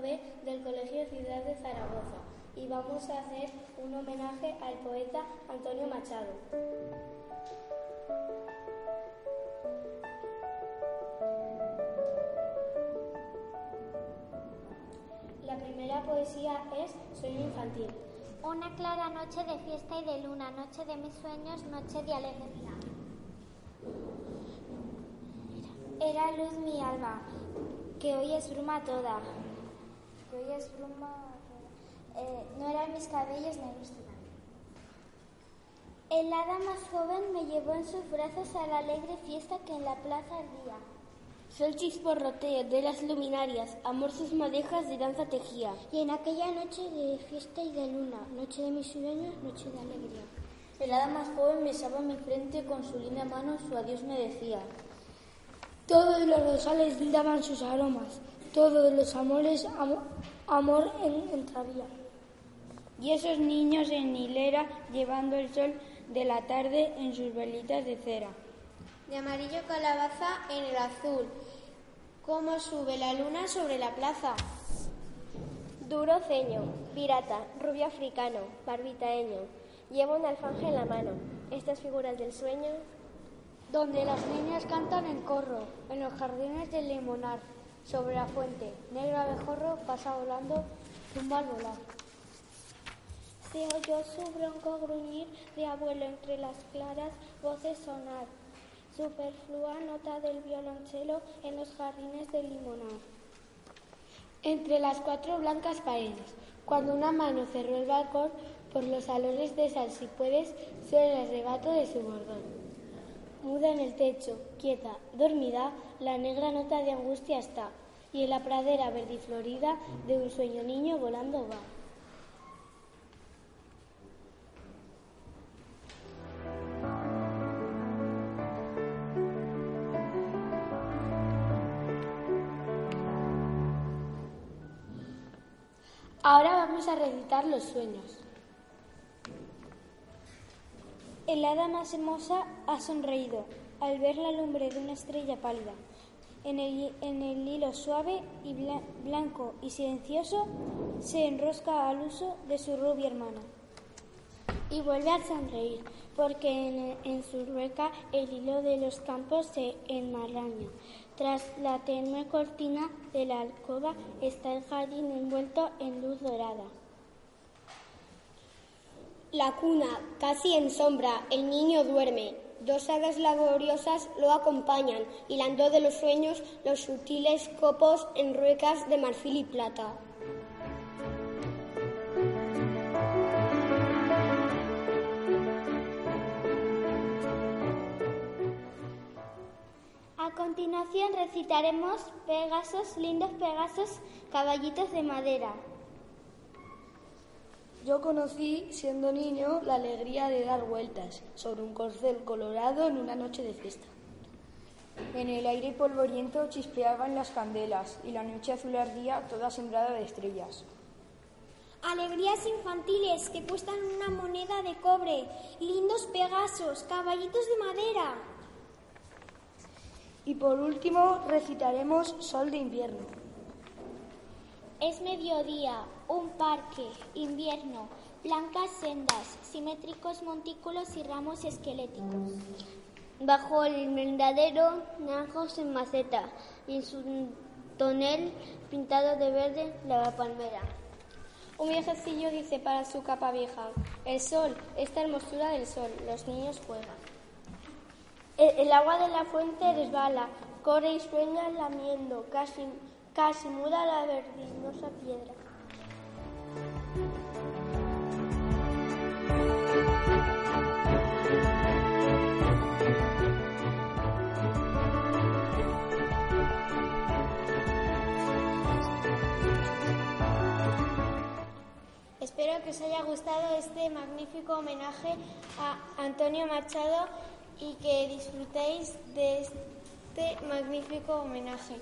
Del Colegio Ciudad de Zaragoza y vamos a hacer un homenaje al poeta Antonio Machado. La primera poesía es Sueño infantil. Una clara noche de fiesta y de luna, noche de mis sueños, noche de alegría. Era luz mi alma, que hoy es bruma toda. Bruma. Eh, no eran mis cabellos negros todavía. El hada más joven me llevó en sus brazos a la alegre fiesta que en la plaza ardía. Sol chisporroteo de las luminarias, amor sus madejas de danza tejía. Y en aquella noche de fiesta y de luna, noche de mis sueños, noche de alegría. El hada más joven besaba mi frente con su linda mano, su adiós me decía. Todos los rosales daban sus aromas, todos los amores amo- amor en, entravía. Y esos niños en hilera llevando el sol de la tarde en sus velitas de cera. De amarillo calabaza en el azul, como sube la luna sobre la plaza. Duro ceño, pirata, rubio africano, barbitaeño. Lleva un alfanje en la mano. Estas figuras del sueño. Donde las niñas cantan en corro, en los jardines del limonar, sobre la fuente. Negro abejorro pasa volando, zumba al volar. Se oyó su bronco gruñir de abuelo entre las claras voces sonar. Superflua nota del violonchelo en los jardines del limonar. Entre las cuatro blancas paredes, cuando una mano cerró el balcón, por los salones de sal, si puedes, suena el rebato de su bordón. Muda en el techo, quieta, dormida, la negra nota de angustia está, y en la pradera verdiflorida de un sueño niño volando va. Ahora vamos a recitar los sueños. El hada más hermosa ha sonreído al ver la lumbre de una estrella pálida. En el, en el hilo suave y bla- blanco y silencioso se enrosca al uso de su rubia hermana. Y vuelve a sonreír, porque en, en su rueca el hilo de los campos se enmaraña. Tras la tenue cortina de la alcoba está el jardín envuelto en luz dorada. La cuna, casi en sombra, el niño duerme. Dos hadas laboriosas lo acompañan, hilando de los sueños los sutiles copos en ruecas de marfil y plata. A continuación recitaremos Pegasos, lindos Pegasos, caballitos de madera. Yo conocí, siendo niño, la alegría de dar vueltas sobre un corcel colorado en una noche de fiesta. En el aire polvoriento chispeaban las candelas y la noche azul ardía toda sembrada de estrellas. Alegrías infantiles que cuestan una moneda de cobre, lindos pegasos, caballitos de madera. Y por último recitaremos Sol de invierno. Es mediodía, un parque, invierno, blancas sendas, simétricos montículos y ramos esqueléticos. Bajo el merendadero, naranjos en maceta y en su tonel pintado de verde la palmera. Un viejecillo dice para su capa vieja, el sol, esta hermosura del sol, los niños juegan. El, el agua de la fuente resbala, corre y sueña lamiendo, casi, casi muda la verdinosa piedra. Espero que os haya gustado este magnífico homenaje a Antonio Machado y que disfrutéis de este magnífico homenaje.